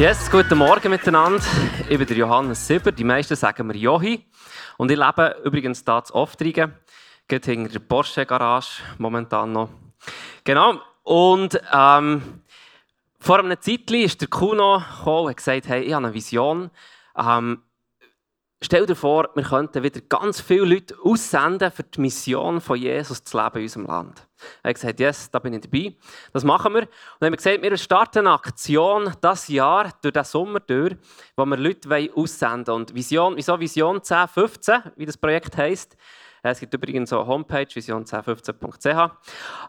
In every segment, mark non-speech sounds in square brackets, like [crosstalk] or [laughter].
Yes, guten Morgen miteinander. Ich bin der Johannes Sieber. Die meisten sagen mir Johi. Und ich lebe übrigens hier zu Oftringen. Geht hinter der Porsche Garage momentan noch. Genau. Und ähm, vor einem Zeitchen ist der Kuno gekommen und hat gesagt, hey, ich habe eine Vision. Ähm, Stell dir vor, wir könnten wieder ganz viele Leute aussenden, für die Mission von Jesus zu leben in unserem Land. Er hat gesagt, yes, da bin ich dabei. Das machen wir. Und dann haben wir gesagt, wir starten eine Aktion das Jahr, durch den Sommer durch, wo wir Leute aussenden wollen. Und Vision, wieso Vision 1015, wie das Projekt heisst. Es gibt übrigens eine Homepage, vision1015.ch.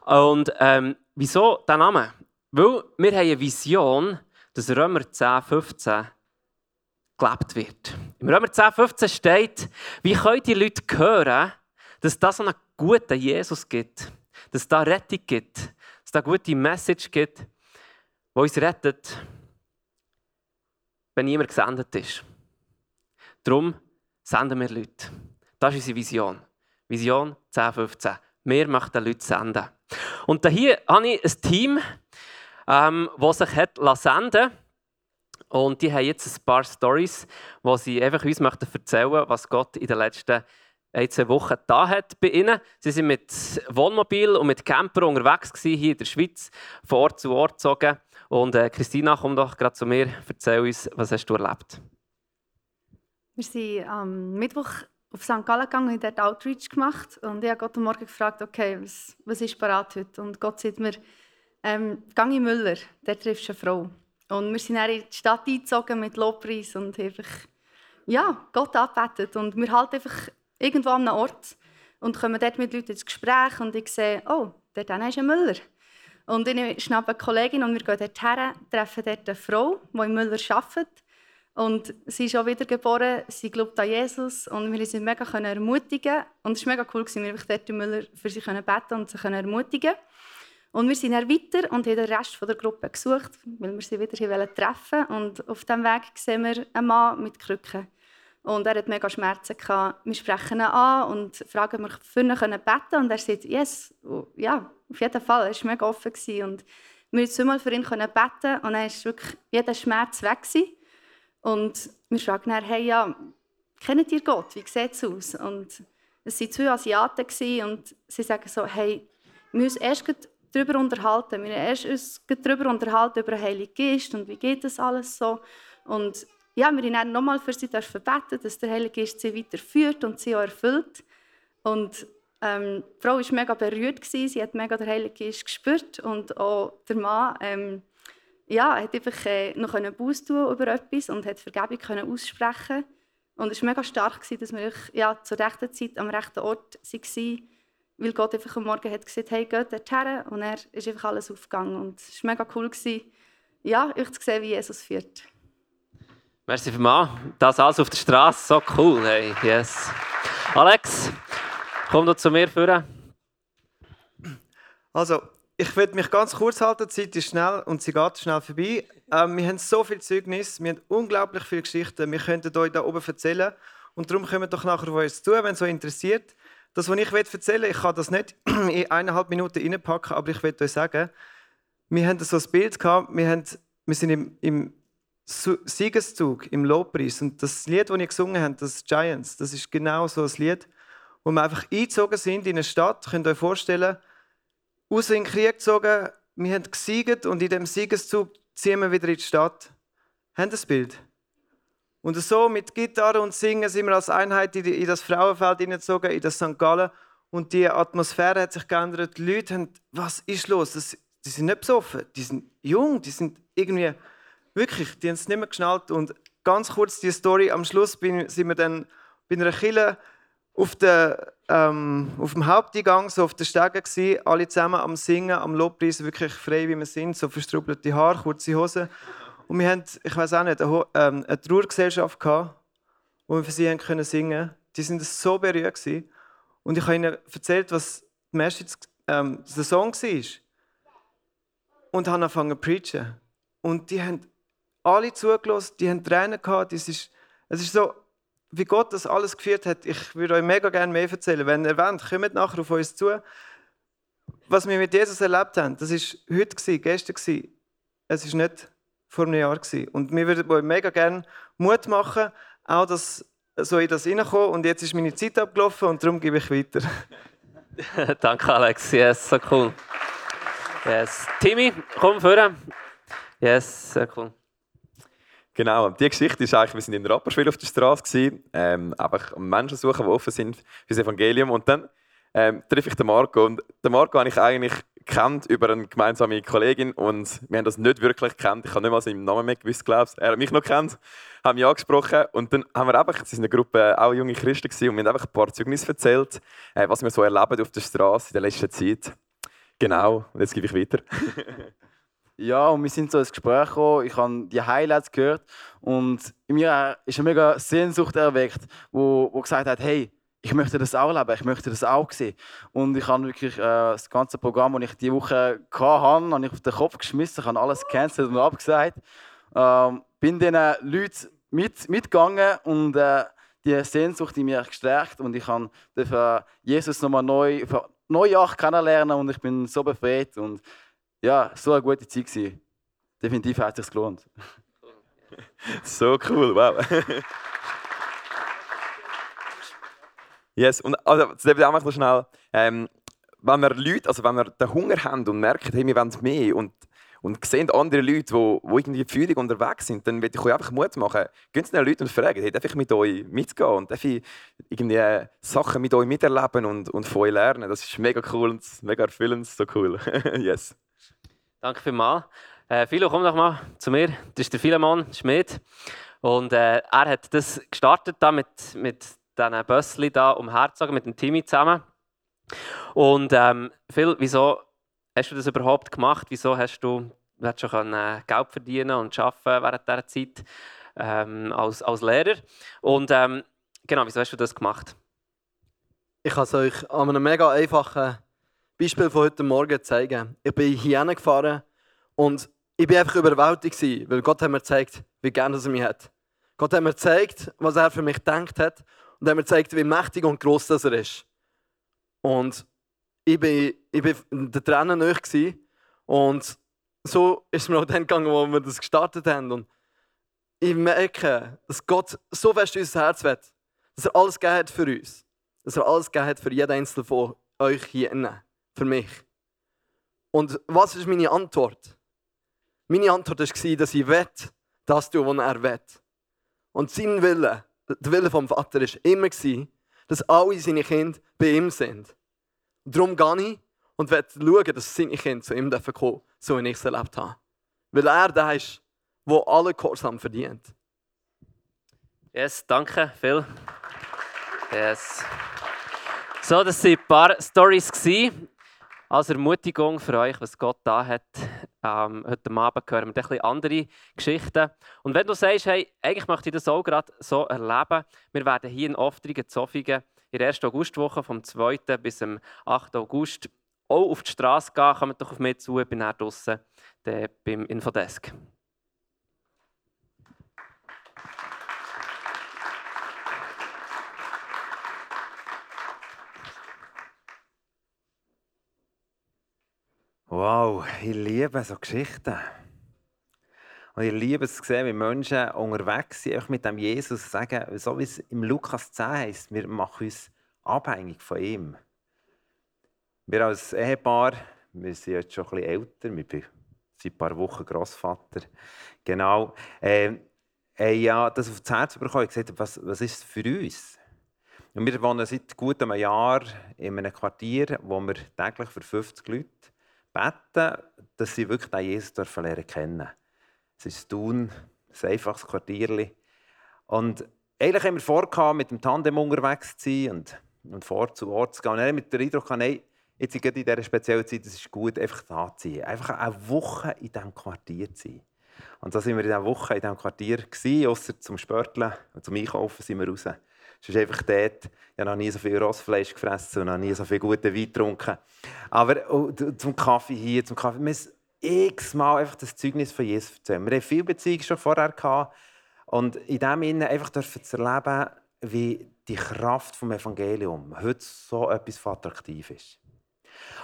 Und ähm, wieso der Name? Weil wir haben eine Vision, dass Römer 1015 gelebt wird. Im Römer 10, 15 steht, wie können die Leute hören, dass das einen guten Jesus gibt, dass es da Rettung gibt, dass es da eine gute Message gibt, die uns rettet, wenn niemand gesendet ist. Darum senden wir Leute. Das ist unsere Vision. Vision 10, 15. Wir möchten Leute senden. Und hier habe ich ein Team, ähm, das sich hat senden und die haben jetzt ein paar Stories, wo sie einfach uns möchten erzählen, was Gott in den letzten ein, zwei Wochen da hat bei ihnen. Sie sind mit Wohnmobil und mit Camper unterwegs gewesen, hier in der Schweiz, von Ort zu Ort gezogen. Und äh, Christina, komm doch gerade zu mir, erzähl uns, was hast du erlebt? Wir sind am Mittwoch auf St. Gallen gegangen und dort Outreach gemacht. Und ich habe Gott am Morgen gefragt, okay, was, was ist parat heute? Und Gott sagt mir, ähm, gang in Müller, dort triffst du eine Frau. Und wir sind dann in die Stadt eingezogen mit Lobpreis und einfach ja, Gott angebetet. Und wir halten einfach irgendwo an einem Ort und kommen dort mit Leuten ins Gespräch und ich sehe, oh, dort ist ein Müller. Und ich schnappe eine Kollegin und wir gehen dort her, treffen dort eine Frau, die in Müller arbeitet. Und sie ist auch wiedergeboren, sie glaubt an Jesus und wir sind mega ermutigen Und es war mega cool, wir dort in Müller für sie beten und sie ermutigen und wir sind dann weiter und haben den Rest der Gruppe gesucht, weil wir sie wieder hier treffen wollten. Und auf diesem Weg sehen wir einen Mann mit Krücken. Und er hat mega Schmerzen. Gehabt. Wir sprechen ihn an und fragen, ob wir für ihn beten Und er sagt, yes, ja, auf jeden Fall. Er war mega offen. Gewesen. Und wir konnten zweimal für ihn beten und dann war wirklich jeder Schmerz weg. Gewesen. Und wir fragen dann, hey, ja, kennt ihr Gott? Wie sieht es aus? Und es waren zwei Asiaten und sie sagen so, hey, wir müssen erst darüber unterhalten. Wir haben uns darüber unterhalten, über den Heiligen Geist und wie geht das alles so. Und ja, wir haben dann nochmal für sie beten, dass der Heilige Geist sie weiterführt und sie auch erfüllt. Und ähm, die Frau war mega berührt, gewesen. sie hat mega den Heiligen Geist gespürt und auch der Mann ähm, ja, hat einfach äh, noch einen Buß tun über etwas und hat Vergebung können aussprechen und es war mega stark, gewesen, dass wir ja, zur rechten Zeit am rechten Ort waren weil Gott einfach am Morgen hat gesagt, hey, geht dorthin. Und er ist einfach alles aufgegangen. Und es war mega cool, gewesen, ja, euch zu sehen, wie Jesus führt. Merci vielmals. Das alles auf der Straße, so cool. Hey, yes. Alex, komm doch zu mir führen. Also, ich werde mich ganz kurz halten. Die Zeit ist schnell und sie geht schnell vorbei. Ähm, wir haben so viel Zeugnis, wir haben unglaublich viele Geschichten. Wir könnten euch da oben erzählen. Und darum kommt doch nachher auf uns zu, wenn es euch interessiert. Das, was ich erzählen will, ich kann das nicht [clears throat] in eineinhalb Minuten reinpacken, aber ich will euch sagen, wir haben so ein Bild gehabt, wir, haben, wir sind im, im Siegeszug, im Lobpreis. Und das Lied, das ihr gesungen habt, das Giants, das ist genau so ein Lied, wo wir einfach eingezogen sind in eine Stadt. Könnt ihr euch vorstellen, aus in den Krieg gezogen, wir haben gesiegt und in dem Siegeszug ziehen wir wieder in die Stadt. Habt ihr das Bild? Und so mit Gitarre und Singen sind wir als Einheit in das Frauenfeld hineingezogen, in das St. Gallen. Und die Atmosphäre hat sich geändert. Die Leute haben, was ist los? Das, die sind nicht besoffen, die sind jung, die sind irgendwie, wirklich, die haben es nicht mehr geschnallt. Und ganz kurz die Story, am Schluss bin, sind wir dann bei einer Kille auf, ähm, auf dem Haupteingang, so auf den Stegen gewesen, alle zusammen am Singen, am Lobpreis, wirklich frei wie wir sind, so verstrubelte Haare, kurze Hosen. Und wir hatten, ich weiß auch nicht, eine, ähm, eine Trauergesellschaft gehabt, wo wir für sie können singen. Die sind so berührt gewesen. Und ich habe ihnen erzählt, was die Message, ähm, der Song war. Und habe angefangen zu preachen. Und die haben alle zugelassen, die haben Tränen gehabt. Das ist, es ist so, wie Gott das alles geführt hat. Ich würde euch mega gerne mehr erzählen. Wenn ihr wollt, kommt nachher auf uns zu. Was wir mit Jesus erlebt haben, das war heute, gestern. Es ist nicht vor einem Jahr. Gewesen. Und wir würden euch mega gerne Mut machen, auch dass so in das reinkommen. Und jetzt ist meine Zeit abgelaufen und darum gebe ich weiter. [laughs] Danke, Alex. Yes, so cool. Yes. Timmy, komm vorne. Yes, sehr cool. Genau, die Geschichte ist eigentlich, wir sind in Rapperswil auf der Straße, ähm, einfach Menschen suchen, die offen sind für das Evangelium. Und dann ähm, treffe ich den Marco. Und den Marco habe ich eigentlich kennt über eine gemeinsame Kollegin und wir haben das nicht wirklich kennt. Ich habe nicht mal seinen Namen mehr gewusst, glaube. Er hat mich noch kennt, haben mich angesprochen und dann haben wir einfach, es ist eine Gruppe auch junge Christen gewesen, und wir haben einfach ein paar Zeugnisse erzählt, äh, was wir so erleben auf der Straße in der letzten Zeit. Genau, und jetzt gebe ich weiter. [laughs] Ja, und wir sind so ins Gespräch gekommen. Ich habe die Highlights gehört und in mir ist eine mega Sehnsucht erweckt, wo, wo gesagt hat, hey, ich möchte das auch leben, ich möchte das auch sehen. Und ich habe wirklich äh, das ganze Programm, das ich diese Woche hatte, habe ich auf den Kopf geschmissen, ich habe alles gecancelt und abgesagt. Ähm, bin diesen Leuten mit, mitgegangen und äh, die Sehnsucht in mir gestärkt und ich durfte Jesus nochmal neu, neu kennenlernen und ich bin so befreit und ja, so eine gute Zeit gewesen. Definitiv hat es sich gelohnt. [laughs] so cool, wow. [laughs] yes, und also, das auch mal schnell. Ähm, wenn wir Leute, also wenn wir den Hunger haben und merken, hey, wir wollen mehr und, und sehen andere Leute, die, die irgendwie Führung unterwegs sind, dann würde ich euch einfach Mut machen. Gehen zu den Leuten und fragen, hey, darf ich mit euch mitgehen und darf ich irgendwie Sachen mit euch miterleben und, und von euch lernen. Das ist mega cool und mega erfüllend, so cool. [laughs] yes. Danke vielmals. Äh, Philo, komm doch mal zu mir. Das ist der Philemon Schmidt. Und äh, er hat das gestartet da mit, mit diesen Bössli da umherzogen, mit dem Timmy zusammen. Und ähm, Phil, wieso hast du das überhaupt gemacht? Wieso hast du, du schon äh, Geld verdienen und arbeiten während dieser Zeit ähm, als, als Lehrer? Und ähm, genau, wieso hast du das gemacht? Ich kann es euch an einem mega einfachen Beispiel von heute Morgen zeigen. Ich bin hier gefahren und ich bin einfach überwältigt weil Gott hat mir gezeigt, wie gerne er mich hat. Gott hat mir gezeigt, was er für mich gedacht hat und hat mir gezeigt, wie mächtig und groß das er ist. Und ich bin, ich bin der Tränen nahe und so ist es mir auch dann gegangen, wo wir das gestartet haben. Und ich merke, dass Gott so fest unser Herz will, dass er alles gegeben hat für uns. Dass er alles gegeben hat für jeden Einzelnen von euch hier innen für mich. Und was ist meine Antwort? Meine Antwort war, dass ich will, das tue, was er will. Und sein Wille, der Wille vom Vater, war immer, dass alle seine Kinder bei ihm sind. Darum gehe ich und will schauen, dass seine Kinder zu ihm kommen dürfen, so wie ich es erlebt habe. Weil er der ist, der alle Gehorsam verdient. Yes, danke, Phil. Yes. So, das waren ein paar Stories als Ermutigung für euch, was Gott da hat. Ähm, heute Abend hören wir bisschen andere Geschichten. Und wenn du sagst, hey, eigentlich möchte ich das auch gerade so erleben, wir werden hier in Oftringen, Zofingen, in der 1. Augustwoche vom 2. bis zum 8. August auch auf die Straße gehen. Kommt doch auf mich zu, ich bin draußen beim Infodesk. Wow, ich liebe so Geschichten. Und ich liebe es sehen, wie Menschen unterwegs sind, mit dem Jesus sagen, so wie es im Lukas 10 heißt, wir machen uns abhängig von ihm. Wir als Ehepaar, wir sind jetzt schon ein bisschen älter, wir sind ein paar Wochen Großvater. Genau. Äh, äh, ja, das auf das Herz bekommen. Ich gesagt, was, was ist für uns? Und wir wohnen seit gut einem Jahr in einem Quartier, wo wir täglich für 50 Leute beten, dass sie wirklich den Jesus dürfen lernen kennen. Es ist Thun, ein einfaches Quartier. Und eigentlich haben wir vor, mit dem Tandem unterwegs zu sein und, und vor zu Ort zu gehen. Und dann mit der Eindruck, nein, jetzt in dieser speziellen Zeit, es ist gut, einfach da zu sein. Einfach eine Woche in diesem Quartier zu sein. Und da sind wir in dieser Woche in diesem Quartier, außer zum Spörteln und zum Einkaufen sind wir raus. Es ist einfach dort, ich habe noch nie so viel Rossfleisch gefressen und noch nie so viel guten Wein getrunken. Aber oh, zum Kaffee hier, zum Kaffee, wir müssen x-mal einfach das Zeugnis von Jesus erzählen. Wir haben viele Beziehungen schon vorher gehabt und in dem Sinne einfach dürfen zu erleben, wie die Kraft des Evangeliums heute so etwas attraktiv ist.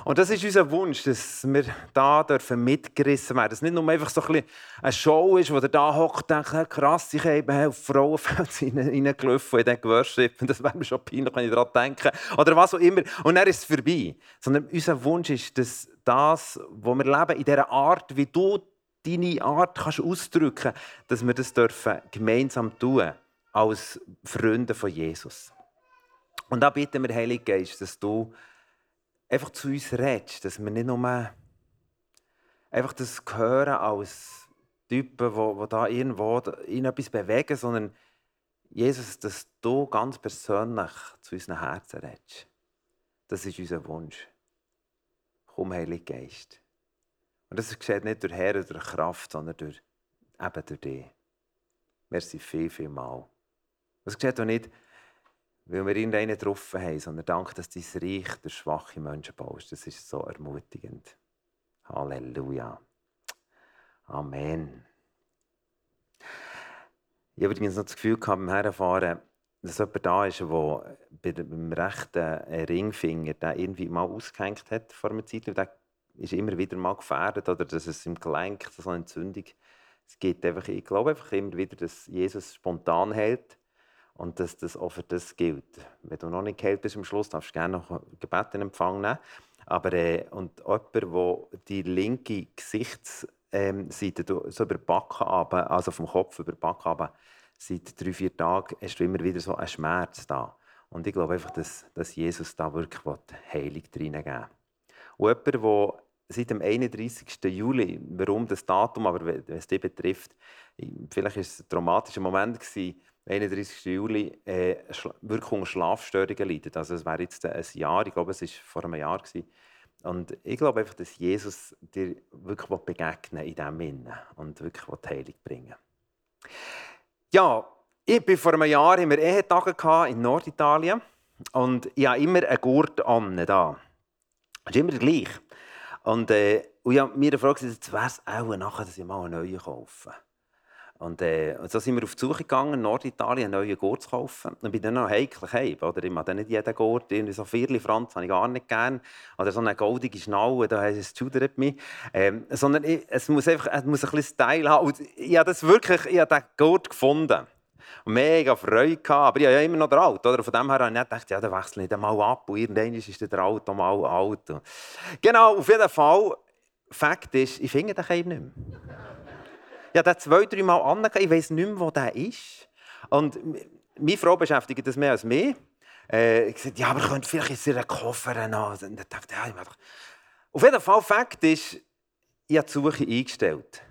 Und das ist unser Wunsch, dass wir da dürfen mitgerissen werden. Dass es nicht nur einfach so ein eine Show ist, wo der da hockt und denkt, «Ja, krass, ich habe auf Frauenfeld [laughs] reingelaufen und dann geworshippt. Und das wäre mir schon peinlich, wenn ich daran denke. Oder was auch immer. Und dann ist es vorbei. Sondern unser Wunsch ist, dass das, was wir leben, in dieser Art, wie du deine Art kannst ausdrücken dass wir das dürfen gemeinsam tun als Freunde von Jesus. Und da bitten wir, Heilige Geist, dass du einfach zu uns redest, dass wir nicht nur einfach das hören als Typen, die, da irgendwo in etwas bewegen, sondern Jesus, dass du ganz persönlich zu unseren Herzen redest. Das ist unser Wunsch. Komm, Heilige Geist. Und das geschieht nicht durch Herr oder Kraft, sondern durch, eben durch dich. Merci viel, viel mal. Das geschieht auch nicht, weil wir irgendeinen getroffen haben, sondern danke, dass dein Reich durch schwache Menschen baust. Das ist so ermutigend. Halleluja. Amen. Ich habe übrigens noch das Gefühl gehabt, beim Herfahren, dass jemand da ist, der beim rechten Ringfinger den irgendwie mal ausgehängt hat vor einer Zeit. Der ist immer wieder mal gefährdet oder dass es im Gelenk so eine Entzündung gibt ich glaube einfach immer wieder, dass Jesus spontan hält und dass das auch für das gilt. Wenn du noch nicht geheilt bist am Schluss, darfst du gerne noch Gebet in Empfang nehmen. Aber äh, und jemand, der die linke Gesichtsseite ähm, so über die Backen runter, also vom Kopf über die Backen runter, seit drei, vier Tagen hast du immer wieder so einen Schmerz da. Und ich glaube einfach, dass, dass Jesus da wirklich Heilung reingeben will. Und jemand, der seit dem 31. Juli, warum das Datum, aber wenn es dich betrifft, vielleicht war es ein traumatischer Moment, gewesen, 31. Juli, äh, wirklich unter Schlafstörungen leidet. Also es wäre jetzt ein Jahr, ich glaube, es war vor einem Jahr. Gewesen. Und ich glaube einfach, dass Jesus dir wirklich begegnen in diesem Innen und wirklich die Heilung bringen Ja, ich bin vor einem Jahr in Ehetage in Norditalien und ich habe immer einen Gurt an. Das ist immer gleich. Und, äh, und ich habe mir gefragt, jetzt wäre es auch nachher, dass ich mal einen neuen kaufe. Und, äh, so sind wir auf die Suche gegangen, in Norditalien einen neuen Gurt zu kaufen. Und bin dann noch heiklich heim, oder? Ich mag nicht jeden Gurt, irgendwie so Vierli Franz habe ich gar nicht gern. Oder so eine goldige Schnalle, da heißt es «Schudert mich». Ähm, sondern ich, es muss einfach es muss ein bisschen Style haben. Und ich habe das wirklich, ich habe den Gurt gefunden. Und mega Freude gehabt. Aber ich habe ja immer noch den Alt. Oder? Von dem her habe ich nicht gedacht, ja, dann wechsle ich den mal ab. Und irgendwann ist der Alt mal alt. Genau, auf jeden Fall. Fakt ist, ich finde den eben nicht mehr. Ich habe den zwei, drei Mal angegeben. Ich weiß nicht mehr, wo der ist. Und meine Frau beschäftigt das mehr als mich. Äh, ich sagte, ja, aber ich könnte vielleicht in ihren Koffer noch. Und dann dachte ich, ja, Auf jeden Fall, Fakt ist, ich habe die Suche eingestellt.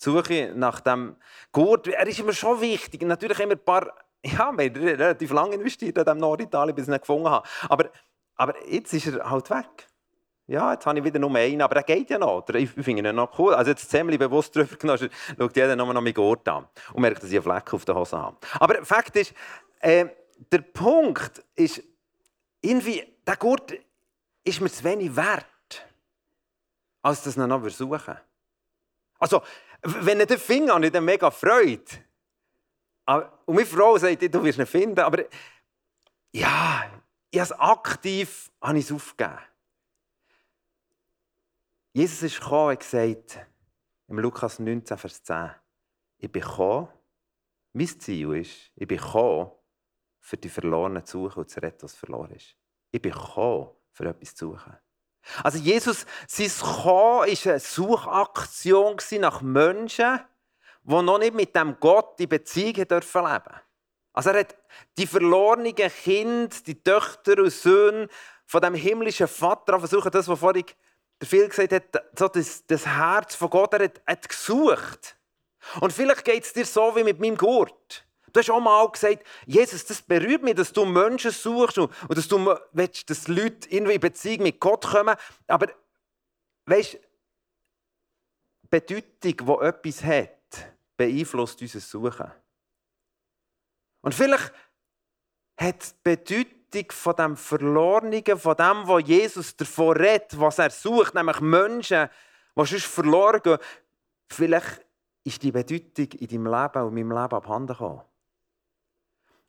Die Suche nach dem Gurt, er ist immer schon wichtig. Natürlich immer ein paar, ja, wir haben relativ lange investiert in diesem Norditalien, bis ich ihn gefunden habe. Aber, aber jetzt ist er halt weg. Ja, jetzt habe ich wieder nur einen, aber der geht ja noch. Ich finde ihn noch cool. Also jetzt ziemlich bewusst drüber genommen, schaut jeder nur noch meinen Gurt an und merkt, dass ich einen Fleck auf der Hose habe. Aber Fakt ist, äh, der Punkt ist, irgendwie, der Gurt ist mir zu wenig wert, als dass ich ihn noch versuchen Also, wenn ich den finde, habe ich dann mega Freude. Und meine Frau sagt, du wirst ihn finden, aber ja, ich habe es aktiv habe ich es aufgegeben. Jesus ist gekommen und gesagt, im Lukas 19, Vers 10, ich bin gekommen, mein Ziel ist, ich bin gekommen, für die Verlorenen zu suchen und zu retten, was verloren ist. Ich bin gekommen, für etwas zu suchen. Also Jesus, sein Kommen war eine Suchaktion nach Menschen, die noch nicht mit dem Gott in Beziehung leben dürfen Also er hat die verlorenen Kinder, die Töchter und Söhne von dem himmlischen Vater versucht, das, was vorhin der Phil gesagt hat, so das, das Herz von Gott, er hat, hat gesucht. Und vielleicht geht es dir so wie mit meinem Gurt. Du hast auch mal gesagt, Jesus, das berührt mich, dass du Menschen suchst und, und dass du willst, dass Leute irgendwie in Beziehung mit Gott kommen. Aber weißt du, Bedeutung, die etwas hat, beeinflusst unser Suchen. Und vielleicht hat die Bedeutung von dem Verlorenen, von dem, was Jesus davon redet, was er sucht, nämlich Menschen, die sonst verloren gehen, vielleicht ist die Bedeutung in deinem Leben und in meinem Leben abhanden gekommen.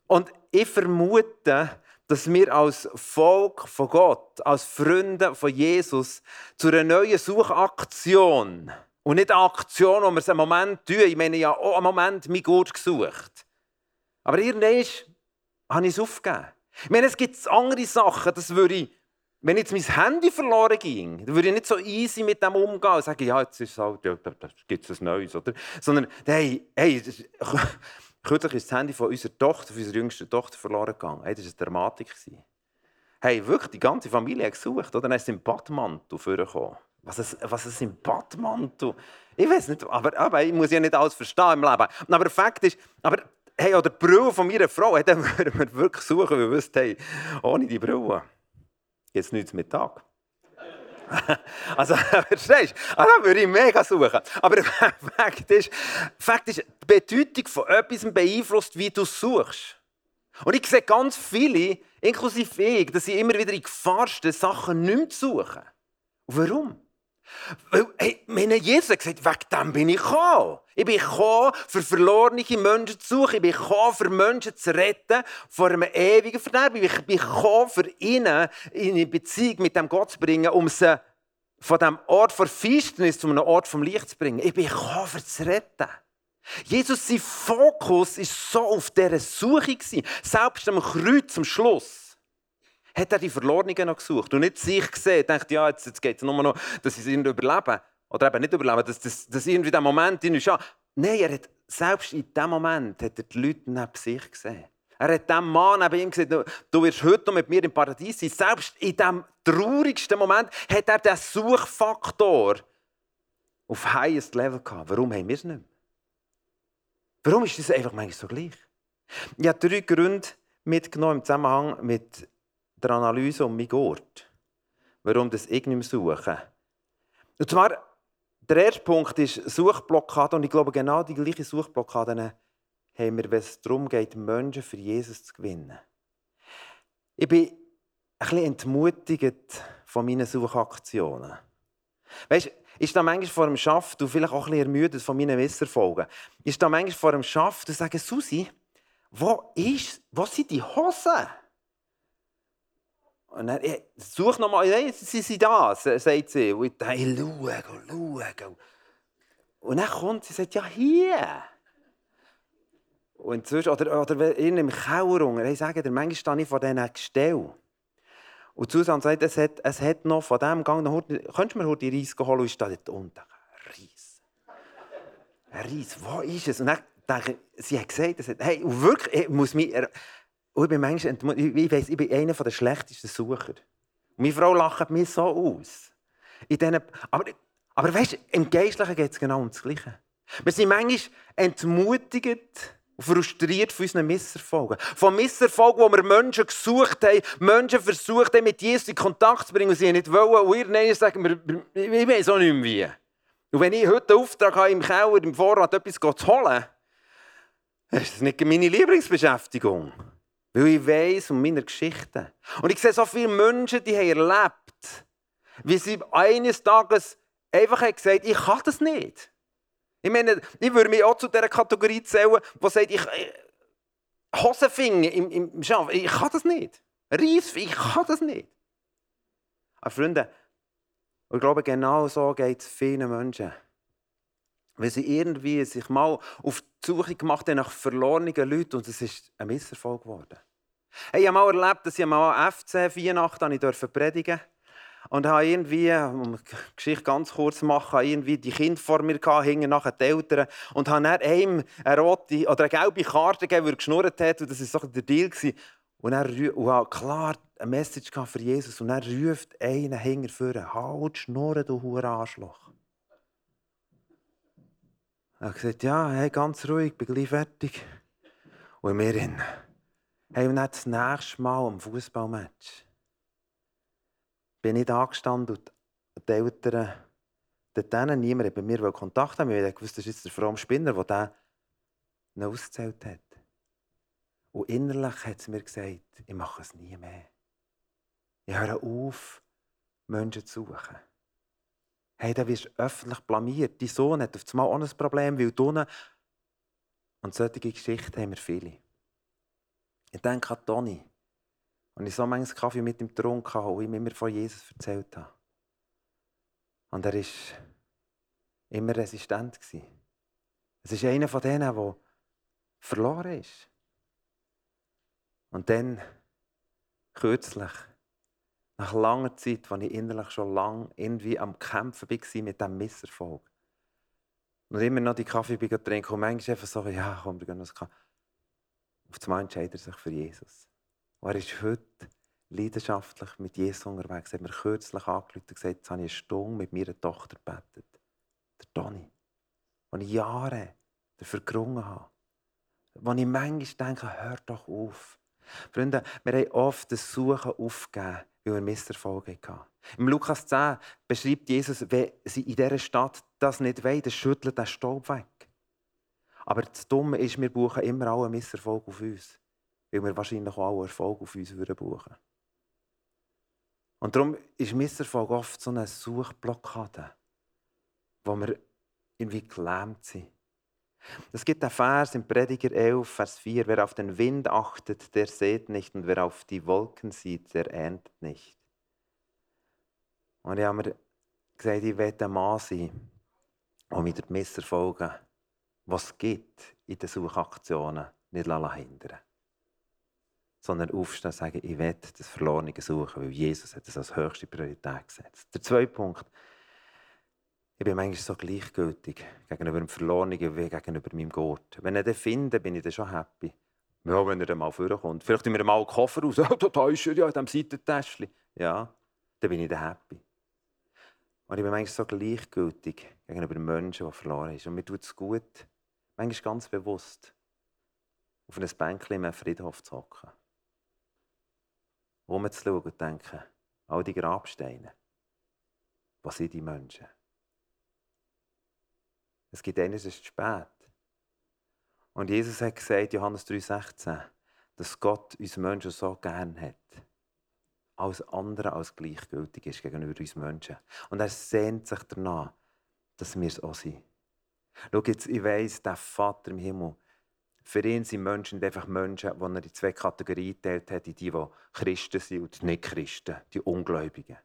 Und ich vermute, dass wir als Volk von Gott, als Freunde von Jesus, zu einer neuen Suchaktion und nicht eine Aktion, wo wir es einen Moment tun. Ich meine, ja auch einen Moment mein Gott gesucht. Aber irgendwann habe ich es aufgegeben. Ich meine, es gibt andere Sachen, das würde ich, wenn jetzt mein Handy verloren ging, dann würde ich nicht so easy mit dem umgehen und sagen, ja, jetzt ist es halt, ja, da gibt es ein Neues, oder? Sondern, hey, hey, [laughs] kürzlich ist das Handy von unserer Tochter, von unserer jüngsten Tochter verloren gegangen. Hey, das war eine Dramatik. Hey, wirklich, die ganze Familie hat gesucht, oder? Dann ist im Badmantel vorgekommen. Was ist, was ist im Badmantel? Ich weiß nicht, aber, aber ich muss ja nicht alles verstehen im Leben. Aber Fakt ist, aber hey, oder die Brille von meiner Frau, hey, dann [laughs] würden wir wirklich suchen, weil wir wüssten, hey, ohne die Brille gibt es nichts mit Tag. [laughs] also, [laughs] verstehst du? Also, würde ich mega suchen. Aber Fakt ist, Fakt ist, die Bedeutung von etwas beeinflusst, wie du es suchst. Und ich sehe ganz viele, inklusive ich, dass sie immer wieder in Gefahr stehen, Sachen nicht mehr zu suchen. Und warum? Weil, hey, meine Jesus hat gesagt, wegen dem bin ich gekommen. Ich bin gekommen, für verlorene Menschen zu suchen. Ich bin gekommen, für Menschen zu retten vor einem ewigen Verderben. Ich bin gekommen, für ihnen in eine Beziehung mit dem Gott zu bringen, um sie von dem Ort der Finsternis zu einem Ort vom Licht zu bringen. Ich bin gekommen, für zu retten. Jesus, sein Fokus war so auf dieser Suche. Selbst am Kreuz, am Schluss hat er die Verlorenen noch gesucht und nicht sich gesehen, denkt, ja, jetzt, jetzt geht es nur noch, dass sie irgendwie überleben. Oder eben nicht überleben, dass, dass, dass irgendwie der Moment in uns Nein, er hat, selbst in dem Moment hat er die Leute neben sich gesehen. Er hat dem Mann neben ihm gesagt, du wirst heute noch mit mir im Paradies sein. Selbst in dem traurigsten Moment hat er den Suchfaktor auf highest Level gehabt. Warum haben wir es nicht mehr? Warum ist das einfach manchmal so gleich? Ich habe drei Gründe mitgenommen im Zusammenhang mit der Analyse um mein Ort. Warum das ich nicht mehr suche. Und zwar, der erste Punkt ist Suchblockade. Und ich glaube, genau die gleiche Suchblockade haben wir, wenn es darum geht, Menschen für Jesus zu gewinnen. Ich bin ein bisschen entmutigt von meinen Suchaktionen. Weißt, ist da manchmal vor dem Schaft, du vielleicht auch ein bisschen ermüdet von meinen Misserfolgen, ist da manchmal vor dem Schaft, du sagst, Susi, wo, ist, wo sind die Hosen? Und dann, ich suche nochmal, hey, sie sind da, sagt sie. Und ich denke, schau, schau. Und dann kommt sie und sagt, ja, hier. Und inzwischen, oder, oder in einem Keller, ich sage dir, manchmal stehe ich vor diesen Gestell. Und Susanne sagt, es hat, es hat noch von diesem Gang, noch, könntest du mir heute Reis holen? Und ich stehe dort unten. Reis. Reis, wo ist es? Und dann denke ich, sie hat gesagt, es hat, hey, wirklich, ich muss mich... Und ich bin manchmal, ich weiss, ich bin einer der schlechtesten Sucher. Und meine Frau lacht mich so aus. In diesen, aber, aber weißt du, im Geistlichen geht es genau um das Gleiche. Wir sind manchmal entmutigt und frustriert von unseren Misserfolgen. Von Misserfolgen, wo wir Menschen gesucht haben, Menschen versucht haben, mit Jesus in Kontakt zu bringen und sie nicht wollen. Und irgendwann sagen wir, ich weiß auch nicht mehr wie. Und wenn ich heute den Auftrag habe, im Keller, im Vorrat etwas zu holen, ist das nicht meine Lieblingsbeschäftigung. Weil ich weiss um meine Geschichten. Und ich sehe so viele Menschen, die haben erlebt, wie sie eines Tages einfach haben gesagt ich kann das nicht. Ich meine, ich würde mich auch zu dieser Kategorie zählen, die sagt, ich, äh, Hosenfinger im, im Schaf, ich kann das nicht. Reis, ich kann das nicht. Aber Freunde, ich glaube, genau so geht es vielen Menschen. Wenn sie irgendwie sich mal auf die Suche gemacht haben nach verlorenen Leuten und es ist ein Misserfolg geworden. Hey, ich habe mal erlebt, dass ich mal FC Weihnachten predigen durfte. Und habe irgendwie, um die Geschichte ganz kurz zu machen, irgendwie die Kinder vor mir hingen nachher die Eltern und habe dann einem eine rote oder eine gelbe Karte gegeben, weil er geschnurrt hat und das war so der Deal. Und er und klar eine Message für Jesus und er ruft einen hinter vorne, halt Schnurren, du Hure Arschloch. Er hat gesagt, ja, hey, ganz ruhig, bin gleich fertig. Und wir in. Hey, und das nächste Mal am Fußballmatch bin ich angestanden und die Eltern, dort niemand bei mir Kontakt haben. Ich wusste, das ist jetzt der fromme Spinner, der den ausgezählt hat. Und innerlich hat es mir gesagt, ich mache es nie mehr. Ich höre auf, Menschen zu suchen. Hey, da wirst du öffentlich blamiert. Dein Sohn hat auf einmal auch ein Problem, weil du Und solche Geschichten haben wir viele. Ich denke an Toni, Und ich so manches Kaffee mit ihm getrunken habe, wo ich ihm immer von Jesus erzählt habe. Und er war immer resistent. Es ist einer von denen, der verloren ist. Und dann, kürzlich, nach langer Zeit, als ich innerlich schon lange irgendwie am Kämpfen war mit diesem Misserfolg. Und immer noch die Kaffee trinken und manchmal einfach so, ja, komm, wir gehen noch Kaffee. Auf einmal entscheidet er sich für Jesus. Und er ist heute leidenschaftlich mit Jesus unterwegs. Er hat mir kürzlich angerufen und gesagt, jetzt habe ich eine Stunde mit meiner Tochter gebetet. Der Toni. Und ich Jahre dafür gerungen habe. Wo ich manchmal denke, hör doch auf. Freunde, wir haben oft das Suchen aufgegeben, weil wir Misserfolg hatten. Im Lukas 10 beschreibt Jesus, wenn sie in dieser Stadt das nicht wollen, dann schüttelt der Staub weg. Aber das Dumme ist, wir buchen immer alle Misserfolg auf uns. Weil wir wahrscheinlich auch Erfolg auf uns würden buchen Und darum ist Misserfolg oft so eine Suchblockade, wo wir irgendwie gelähmt sind. Es gibt einen Vers im Prediger 11, Vers 4. Wer auf den Wind achtet, der sät nicht, und wer auf die Wolken sieht, der erntet nicht. Und ich habe mir gesagt, ich will ein Mann sein, der mit den Misserfolgen, was es gibt in den Suchaktionen, nicht hindern sondern aufstehen und sagen, ich will das Verlorene suchen, weil Jesus hat das als höchste Priorität gesetzt. Der zweite Punkt, ich bin manchmal so gleichgültig gegenüber dem Verlorenen wie gegenüber meinem Gott. Wenn ich den finde, bin ich dann schon happy. Ja, wenn er dann mal vorkommt. Vielleicht nehmen wir mal einen Koffer raus. [laughs] Ja, da ist er ja, in diesem Seitentäschchen. Ja, dann bin ich dann happy. Und ich bin manchmal so gleichgültig gegenüber Menschen, die verloren sind. Und mir tut es gut, manchmal ganz bewusst, auf einem Bänkchen in einem Friedhof zu hocken. Rumzuschauen und denken, all die Grabsteine, was sind die Menschen? Es gibt eines, es ist spät. Und Jesus hat gesagt, Johannes 3,16, dass Gott uns Menschen so gern hat. Als andere als gleichgültig ist gegenüber uns Menschen. Und er sehnt sich danach, dass wir es auch sind. Schau jetzt, ich weiss, der Vater im Himmel, für ihn sind Menschen nicht einfach Menschen, die er in zwei Kategorien geteilt hat, in die, die Christen sind und die Nicht-Christen, die Ungläubigen.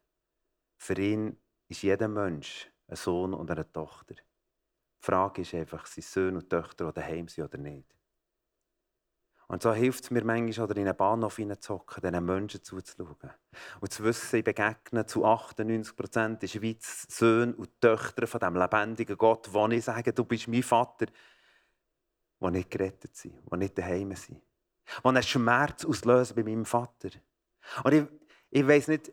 Für ihn ist jeder Mensch ein Sohn und eine Tochter. Die Frage ist einfach, sind Söhne und Töchter, die daheim sind oder nicht. Und so hilft es mir manchmal, oder in einen Bahnhof hineinzuhocken, diesen Menschen zuzuschauen. Und zu wissen, ich begegne zu 98 Prozent in Schweiz Söhne und Töchter von dem lebendigen Gott, wo ich sage, du bist mein Vater, die nicht gerettet sind, die nicht daheim sind. Die einen Schmerz auslösen bei meinem Vater. Und ich, ich weiß nicht,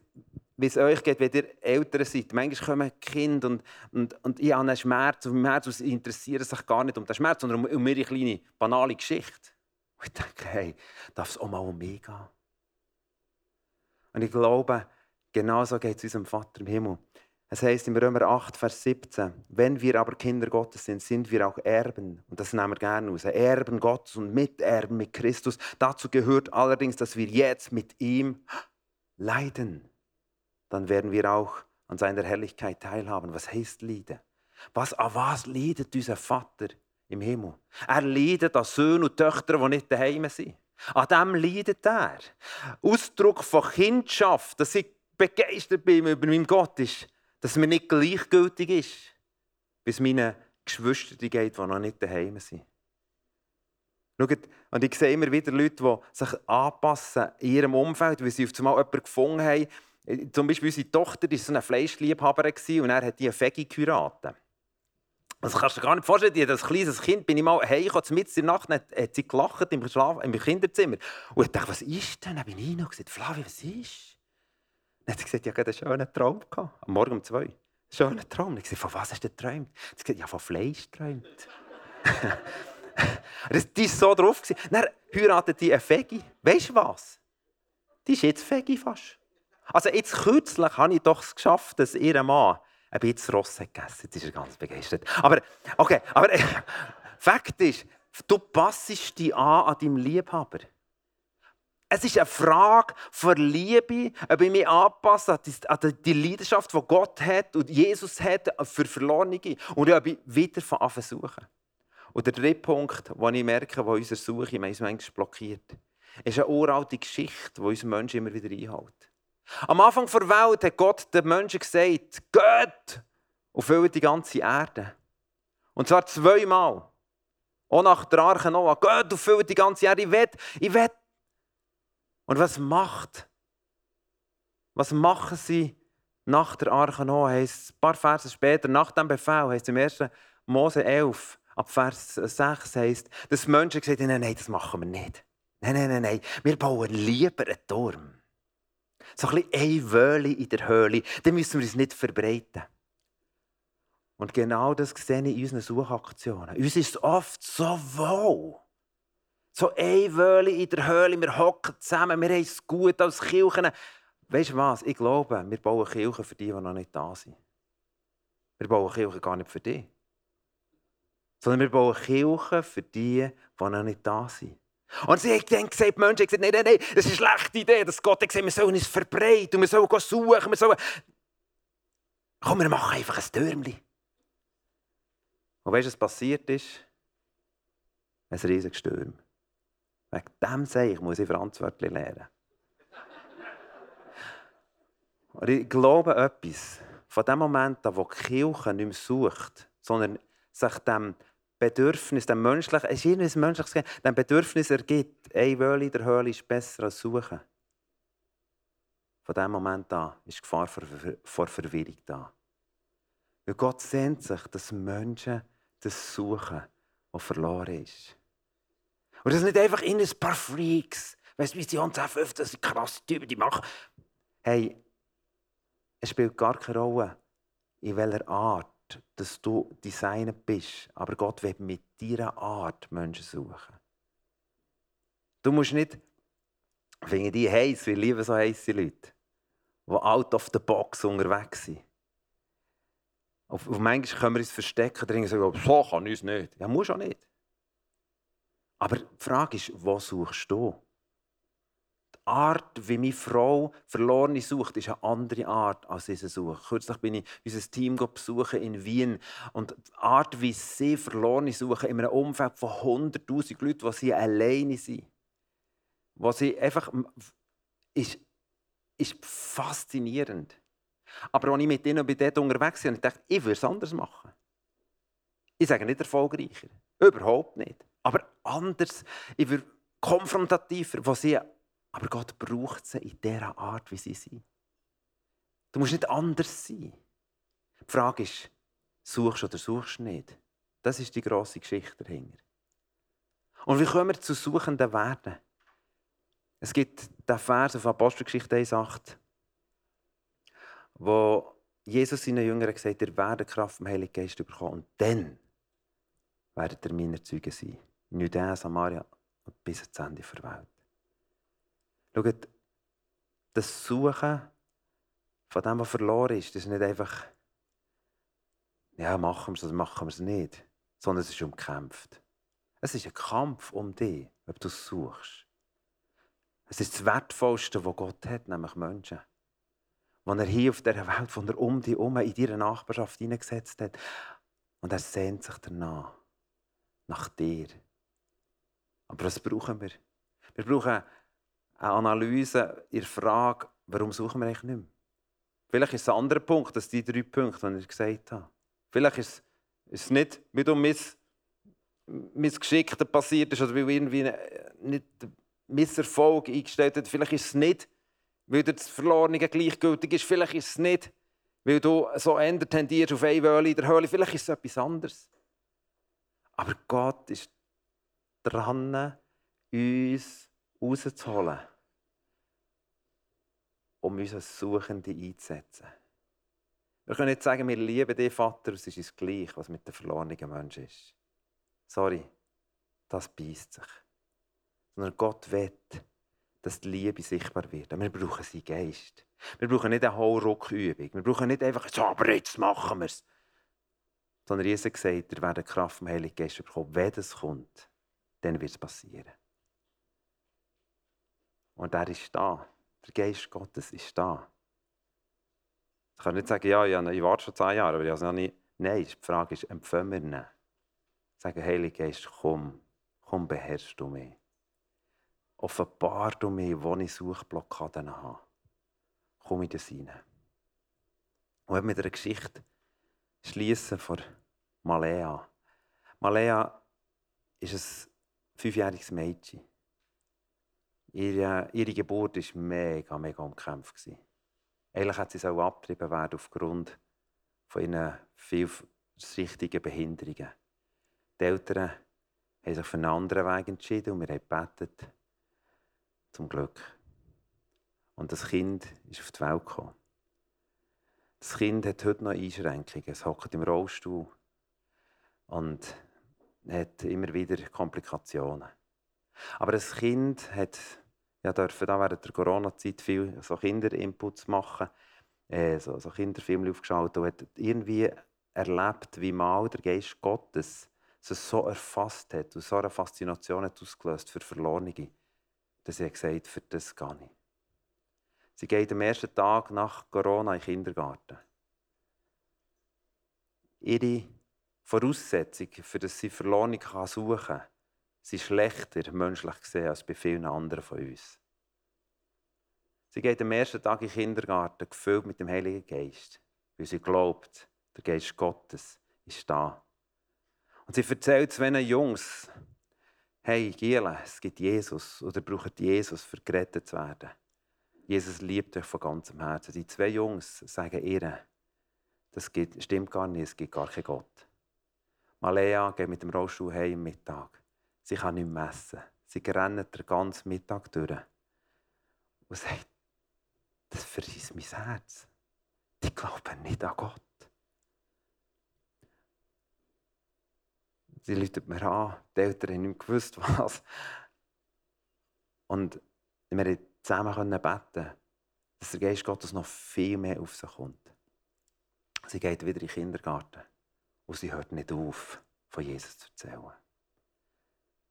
wie es euch geht, wenn ihr Eltern seid. Manchmal kommen Kinder und, und, und ich habe einen Schmerz auf meinem Herz und sie interessieren sich gar nicht um den Schmerz, sondern um, um ihre kleine, banale Geschichte. Und ich denke, hey, darf es auch mal um mich gehen? Und ich glaube, genauso geht es unserem Vater im Himmel. Es heißt im Römer 8, Vers 17, wenn wir aber Kinder Gottes sind, sind wir auch Erben. Und das nehmen wir gerne aus. Erben Gottes und Miterben mit Christus. Dazu gehört allerdings, dass wir jetzt mit ihm leiden. Dann werden wir auch an seiner Herrlichkeit teilhaben. Was heißt Leiden? Was, an was leidet unser Vater im Himmel? Er leidet an Söhne und Töchter, die nicht daheim sind. An dem leidet er. Ausdruck von Kindschaft, dass ich begeistert bin über meinen Gott ist, dass mir nicht gleichgültig ist, bis meine Geschwister geht, die noch nicht daheim sind. Schaut, und ich sehe immer wieder Leute, die sich anpassen in ihrem Umfeld, weil sie auf einmal jemanden gefunden haben. Zum Beispiel unsere Tochter war so eine Fleischliebhaberin und er hat die Fegi geheiratet. Das kannst du dir gar nicht vorstellen. Als kleines Kind bin ich mal heimgekommen, mitten in der Nacht, hat, hat sie gelacht im, Schlaf, im Kinderzimmer. Und ich dachte, was ist denn? Dann bin ich noch gesagt, Flavi, was ist? Dann hat sie gesagt, ich hatte einen schönen Traum. Gehabt. Am Morgen um zwei. Schönen Traum. Und ich gesagt, von was hast du geträumt? Sie gesagt, ja, von Fleisch geträumt. [laughs] die war so drauf. Dann heiratet die eine Fegi. Weißt du was? Die ist jetzt Fegi fast. Also jetzt kürzlich habe ich doch es geschafft, dass ihr Mann ein bisschen Ross hat gegessen. Jetzt ist er ganz begeistert. Aber, okay, aber [laughs] Fakt ist, du passest dich an an deinem Liebhaber. Es ist eine Frage von Liebe, ob ich mich anpasse an die Leidenschaft, die Gott hat und Jesus hat für Verlorene und ob ich wieder von Anfang suche. Und der dritte Punkt, den ich merke, wo unsere Suche manchmal blockiert. ist eine uralte Geschichte, die uns Menschen immer wieder einhält. Am Anfang der Welt hat Gott den Menschen gesagt, geht und füllt die ganze Erde. Und zwar zweimal. Auch nach der Arche Noah. Geht und füllt die ganze Erde. Ich will, ich will. Und was macht? Was machen sie nach der Arche Noah? Ein paar Verse später, nach dem Befehl, heißt im 1. Mose 11, ab Vers 6 heißt, dass Menschen gesagt haben, nein, nein, das machen wir nicht. Nein, nein, nein, nein. Wir bauen lieber einen Turm. So ein bisschen ein Wöhle in der Höhle. Dann müssen wir uns nicht verbreiten. Und genau das sehe ich in unseren Suchaktionen. Uns ist oft so wohl. So ein Wöhle in der Höhle, wir hocken zusammen, wir haben es gut als Kirchen. Weißt du was? Ich glaube, wir bauen Kirchen für die, die noch nicht da sind. Wir bauen Kirchen gar nicht für die. Sondern wir bauen Kirchen für die, die noch nicht da sind. Und sie hat dann gesagt, die Menschen haben gesagt, nein, nein, nein, das ist eine schlechte Idee, dass Gott hat gesagt, wir sollen uns verbreiten wir sollen suchen, wir sollen... Komm, wir machen einfach ein Türmchen. Und weißt du, was passiert ist? Ein riesiges Sturm. Wegen dem sage ich, muss ich verantwortlich lernen. Und ich glaube etwas, von dem Moment an, wo die Kirche nicht mehr sucht, sondern sich dem Bedürfnis, dem menschlichen, es ist irgendwie ein menschliches dem Bedürfnis ergibt, ein Wöhle in der Höhle ist besser als suchen. Von dem Moment an ist die Gefahr vor, Verwirrung da. Weil Gott sehnt sich, dass Menschen das suchen, was verloren ist. Und das ist nicht einfach in ein paar Freaks, weißt du, wie die Hans F. das sind krasse Typen, die machen. Hey, es spielt gar keine Rolle, in welcher Art dass du Designer bist, aber Gott will mit dieser Art Menschen suchen. Du musst nicht, finde die heiß, wir lieben so heiße Leute, die out of the box unterwegs sind. Auf, auf manchmal können wir uns verstecken und sagen, so kann es nicht. Ja, muss auch nicht. Aber die Frage ist, wo suchst du? Art, wie meine Frau Verlorene sucht, ist eine andere Art, als ich sie suche. Kürzlich bin ich unser Team besuchen in Wien und die Art, wie sie Verlorene suchen, in einem Umfeld von 100'000 Leuten, wo sie alleine sind, wo sie einfach, ist, ist faszinierend. Aber als ich mit ihnen bei dort unterwegs war, ich dachte, ich würde es anders machen. Ich sage nicht erfolgreicher, überhaupt nicht. Aber anders, ich würde konfrontativer, wo sie aber Gott braucht sie in der Art, wie sie sind. Du musst nicht anders sein. Die Frage ist, suchst du oder suchst du nicht? Das ist die grosse Geschichte dahinter. Und wie können wir zu Suchenden werden? Es gibt den Vers auf Apostelgeschichte 1,8, wo Jesus seinen Jüngern gesagt hat, ihr werdet Kraft vom Heiligen Geist bekommen und dann werdet ihr meine Zeugen sein. In Judäa, Samaria und bis ans Ende der Welt. Schaut, das Suchen von dem, was verloren ist, das ist nicht einfach, ja, machen wir es oder machen wir es nicht, sondern es ist umkämpft. Es ist ein Kampf um dich, ob du es suchst. Es ist das Wertvollste, was Gott hat, nämlich Menschen. Was er hier auf dieser Welt, von er um dich herum in deiner Nachbarschaft hineingesetzt hat. Und er sehnt sich danach. Nach dir. Aber was brauchen wir? Wir brauchen eine Analyse in der Frage, warum suchen wir eigentlich nicht mehr? Vielleicht ist es ein anderer Punkt als die drei Punkte, die ich gesagt habe. Vielleicht ist es nicht, wie du miss, missgeschickte passiert ist oder weil irgendwie nicht Misserfolg eingestellt hat. Vielleicht ist es nicht, weil dir das Verlorene gleichgültig ist. Vielleicht ist es nicht, weil du so ändert tendierst auf eine Wöhle in der Höhle. Vielleicht ist es etwas anderes. Aber Gott ist dran, uns rauszuholen, um uns als Suchende einzusetzen. Wir können nicht sagen, wir lieben den Vater, es ist uns gleich, was mit den verlorenen Menschen ist. Sorry, das beißt sich. Sondern Gott will, dass die Liebe sichtbar wird. Aber wir brauchen seinen Geist. Wir brauchen nicht eine Hauruckübung. Wir brauchen nicht einfach, so, aber jetzt machen wir es. Sondern Jesus sagt, ihr werdet Kraft vom Heiligen Geist bekommen. Wenn das kommt, dann wird es passieren. Und er ist da. Der Geist Gottes ist da. Ich kann nicht sagen, ja, ich warte schon zwei Jahre, aber ich habe noch nie. Nein, die Frage ist, empfangen wir ihn? Sagen, Heiliger Geist, komm, komm, beherrschst du mich. offenbar du mir, wo ich Suchblockaden habe. Komm in das rein. Und mit einer Geschichte schließen von Malea. Malea ist ein fünfjähriges Mädchen. Ihre, ihre Geburt war mega, mega umkämpft. Eigentlich hätte sie abgetrieben werden aufgrund von ihren vielschichtigen Behinderungen. Die Eltern haben sich für einen anderen Weg entschieden und wir haben gebetet. Zum Glück. Und das Kind ist auf die Welt gekommen. Das Kind hat heute noch Einschränkungen. Es hockt im Rollstuhl und hat immer wieder Komplikationen. Aber das Kind hat ja, dürfen da während der Corona-Zeit viel so Kinderinputs machen, äh, so, so Kinderfilme aufgeschaut und hat irgendwie erlebt, wie mal der Geist Gottes es so erfasst hat und so eine Faszination hat ausgelöst für Verlorene, dass er gesagt für das gar nicht. Sie geht am ersten Tag nach Corona in den Kindergarten. Ihre Voraussetzung, für das sie Verlorene suchen kann, sind schlechter menschlich gesehen als bei vielen anderen von uns. Sie geht am ersten Tag in den Kindergarten gefüllt mit dem Heiligen Geist, weil sie glaubt, der Geist Gottes ist da. Und sie erzählt zwei Jungs, hey Giele, es gibt Jesus oder braucht Jesus, für gerettet zu werden. Jesus liebt euch von ganzem Herzen. Die zwei Jungs sagen ihr, das stimmt gar nicht, es gibt gar keinen Gott. Malea geht mit dem Rollstuhl heim am Mittag. Sie kann nicht messen. Sie rennt den ganzen Mittag durch. Und sagt, das verriss mein Herz. Die glauben nicht an Gott. Sie läutet mir an, die Eltern haben nicht gewusst, [laughs] was. Und wir konnten zusammen beten, dass der Geist Gottes noch viel mehr auf sie kommt. Sie geht wieder in den Kindergarten und sie hört nicht auf, von Jesus zu erzählen.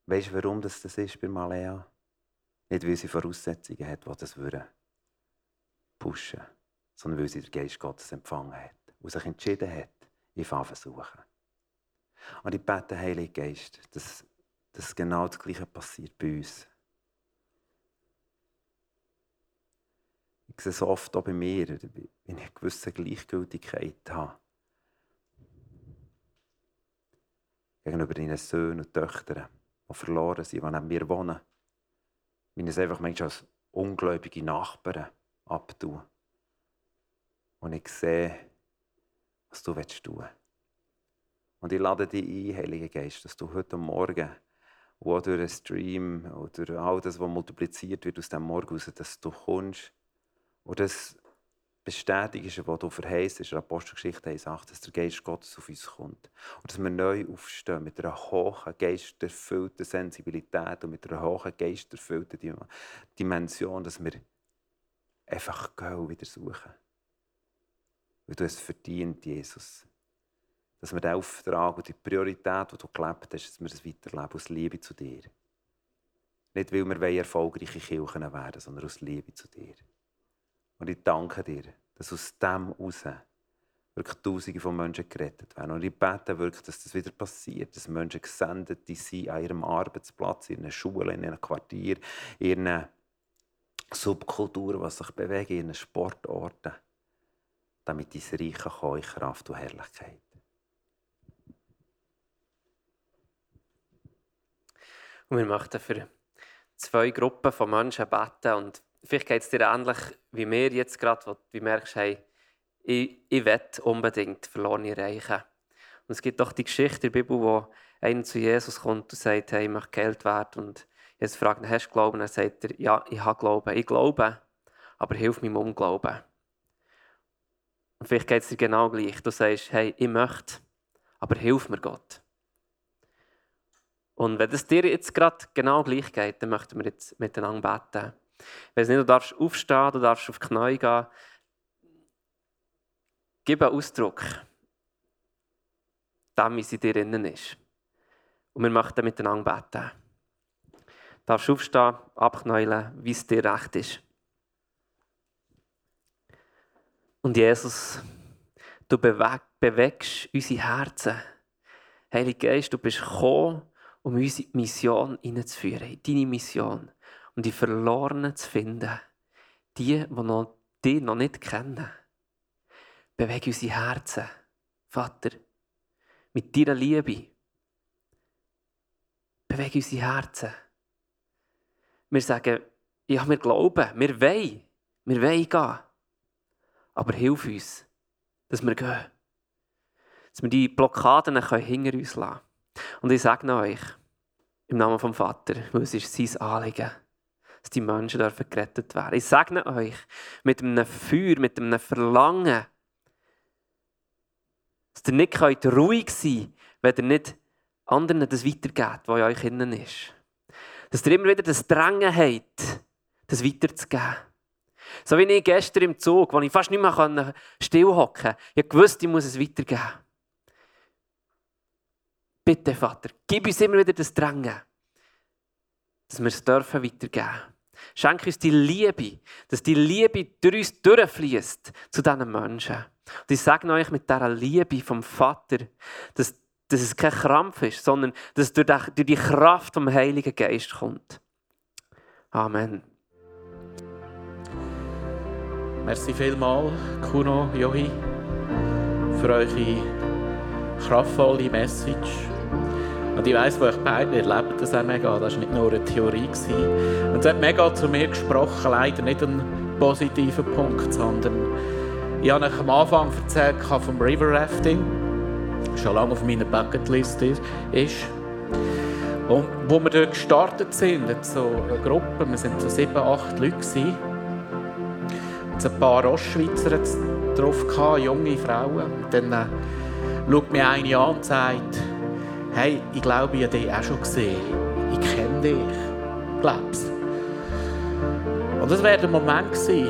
Weißt du, warum das, das ist bei Malea? Nicht, weil sie Voraussetzungen hat, die das würden pushen, sondern weil sie den Geist Gottes empfangen hat und sich entschieden hat, ihn versuchen. Und ich bete, Heilige Geist, dass, dass genau das Gleiche passiert bei uns. Ich sehe es oft auch bei mir, wenn ich eine gewisse Gleichgültigkeit habe. Gegenüber deinen Söhnen und Töchtern die verloren sind, die neben mir wohnen. Wenn es einfach manchmal als ungläubige Nachbarn abtun. Und ich sehe, was du tun willst. Und ich lade dich ein, Heiliger Geist, dass du heute Morgen, wo durch einen Stream oder all das, was multipliziert wird aus dem Morgen raus, dass du kommst und das bestätigst, was du verheißt, ist in der Apostelgeschichte 1,8, dass der Geist Gottes auf uns kommt. Und dass wir neu aufstehen mit einer hohen, geisterfüllten Sensibilität und mit einer hohen, geisterfüllten Dimension, dass wir einfach gehen wieder suchen. Weil du es verdient, Jesus. Dass wir den Auftrag und die Priorität, die du gelebt hast, dass wir es weiterleben aus Liebe zu dir. Nicht, weil wir erfolgreiche Kirchen werden, sondern aus Liebe zu dir. Und ich danke dir, dass aus dem heraus wirklich Tausende von Menschen gerettet werden. Und ich bete wirklich, dass das wieder passiert, dass Menschen gesendet sind an ihrem Arbeitsplatz, in ihren Schulen, in ihren Quartieren, in ihren Subkulturen, die sich bewegen, in ihren Sportorten, damit dein Reich in Kraft und Herrlichkeit. Und wir möchten für zwei Gruppen von Menschen beten und vielleicht geht es dir ähnlich wie mir jetzt gerade, wo du merkst, hey, ich, ich will unbedingt Verlorene erreichen. Und es gibt doch die Geschichte in der Bibel, wo einer zu Jesus kommt und sagt, hey, ich möchte geheilt werden. Und Jesus fragt hast du Glauben? Dann sagt er, ja, ich habe Glauben. Ich glaube, aber hilf meinem Unglauben. Und vielleicht geht es dir genau gleich. Du sagst, hey, ich möchte, aber hilf mir Gott. Und wenn es dir jetzt gerade genau gleich geht, dann möchten wir jetzt miteinander beten. Ich weiß nicht, du darfst aufstehen, du darfst auf die Knie gehen. Gib einen Ausdruck, dem, wie sie dir innen ist. Und wir möchten miteinander beten. Du darfst aufstehen, abknäulen, wie es dir recht ist. Und Jesus, du bewegst unsere Herzen. Heiliger Geist, du bist gekommen, um unsere Mission hineinzuführen, deine Mission. Und die Verlorenen zu finden. Die, die noch, die noch nicht kennen. Bewege unsere Herzen, Vater, mit deiner Liebe. Bewege unsere Herzen. Wir sagen, ja, wir glauben, wir wollen, wir wollen gehen. Aber hilf uns, dass wir gehen. Dass wir die Blockaden hinter uns lassen Und ich sage euch, im Namen vom Vater, weil es ist sein Anliegen, dass die Menschen dürfen gerettet werden. Ich sage euch, mit einem Feuer, mit einem Verlangen, dass ihr nicht ruhig sein könnt, wenn ihr nicht anderen das weitergeht, was in euch innen ist. Dass ihr immer wieder das Drängen habt, das weiterzugeben. So wie ich gestern im Zug, wo ich fast nicht mehr stillhocken konnte. Ich wusste, ich muss es weitergeben. Bitte, Vater, gib uns immer wieder das Drängen, dass wir es dürfen weitergeben. Schenk uns die Liebe, dass die Liebe durch uns durchfließt zu diesen Menschen. Und ich sage euch mit dieser Liebe vom Vater, dass, dass es kein Krampf ist, sondern dass es durch die, Kraft vom Heiligen Geist kommt. Amen. Merci vielmals, Kuno, Johi, für eure kraftvolle Message. Und ich weiss, wo ich beide erlebt das auch mega. Das war nicht nur eine Theorie. Und es hat mega zu mir gesprochen, leider nicht einen positiven Punkt, sondern ich habe euch am Anfang erzählt vom River Rafting, das schon lange auf meiner Bucketlist ist. Und wo wir dort gestartet sind, so eine Gruppe, wir waren so sieben, acht Leute, ein paar Ostschweizer drauf, junge Frauen. Und dann äh, schaut mir eine an und sagt, hey, ich glaube, ich habe dich auch schon gesehen. Ich kenne dich. Glaub's. Und das wäre der Moment gewesen,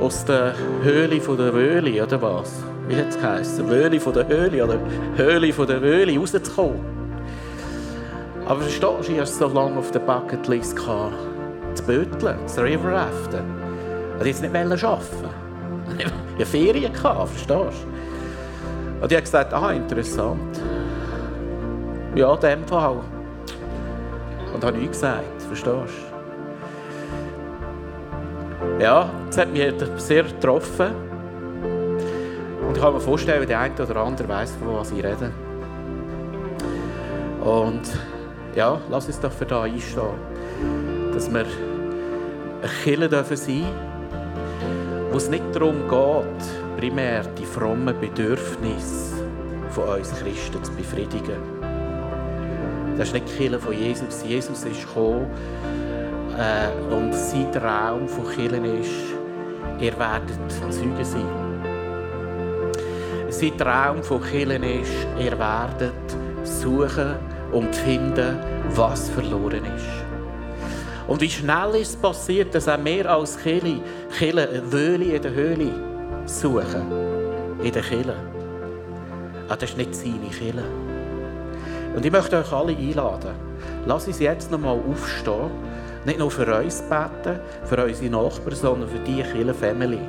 aus der Höhle von der Wöhle, oder was? Wie hat es geheißen? Wöhle von der Höhle oder Höhle von der Wöhle rauszukommen. Aber verstehst du, ich hatte so lange auf der Bucketlist gehabt, zu böteln, zu River Raften. Und jetzt nicht arbeiten. Ich hatte Ferien, verstehst du? Und ich habe gesagt, ah, interessant. Ja, in dem Fall. Und habe nichts gesagt, verstehst du? Ja, das hat mich sehr getroffen. Und ich kann mir vorstellen, wie der eine oder andere weiß, von was ich rede. Und ja, lass uns doch für da einstehen, dass wir Kirche dürfen sein wo es nicht darum geht, primär die frommen Bedürfnisse von uns Christen zu befriedigen. Das ist nicht die Kirche von Jesus. Jesus ist gekommen äh, und sein Traum von Kirchen ist, ihr werdet Zeugen sein. Sein Traum von Kirchen ist, ihr werdet suchen und finden, was verloren ist. Und wie schnell ist es passiert, dass auch mehr als eine Wöhle in der Höhle suchen. In der Kille. Aber ah, das ist nicht seine Kille. Und ich möchte euch alle einladen. Lass uns jetzt noch mal aufstehen. Nicht nur für uns beten, für unsere Nachbarn, sondern für die Kille Family.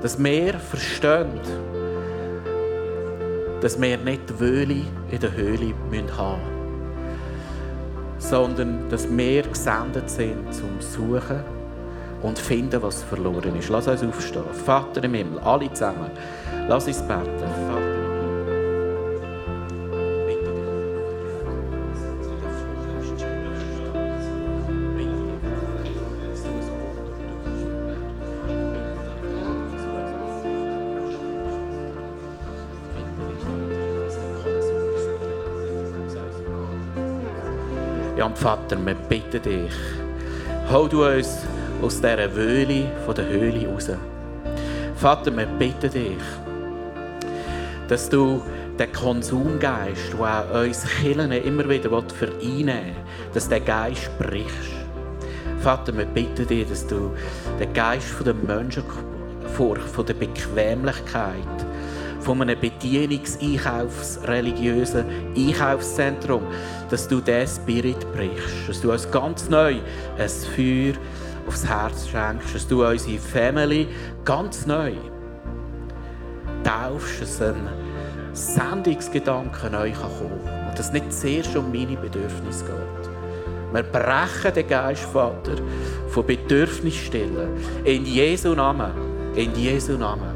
Dass wir verstehen, dass wir nicht die Wöhle in der Höhle haben müssen sondern dass wir gesendet sind zum Suchen und finden, was verloren ist. Lass uns aufstehen. Vater im Himmel, alle zusammen. Lass uns beten. Vater Ja, Vater, wir bitten dich, hol du uns aus dieser Wöhle von der Höhle raus. Vater, wir bitten dich, dass du den Konsumgeist, der auch uns Killen immer wieder vereinnehmen will, dass der Geist brichst. Vater, wir bitten dich, dass du den Geist der Menschenfurcht, von der Bequemlichkeit, von einem Bedienungseinkaufsreligiösen Einkaufszentrum, dass du diesen Spirit brichst, dass du uns ganz neu ein Feuer aufs Herz schenkst, dass du unsere Family ganz neu taufst, dass ein Sendungsgedanke neu kommen kann und dass es nicht zuerst um meine Bedürfnisse geht, Wir brechen den Geist, Vater, von Bedürfnisstellen. In Jesu Namen. In Jesu Namen.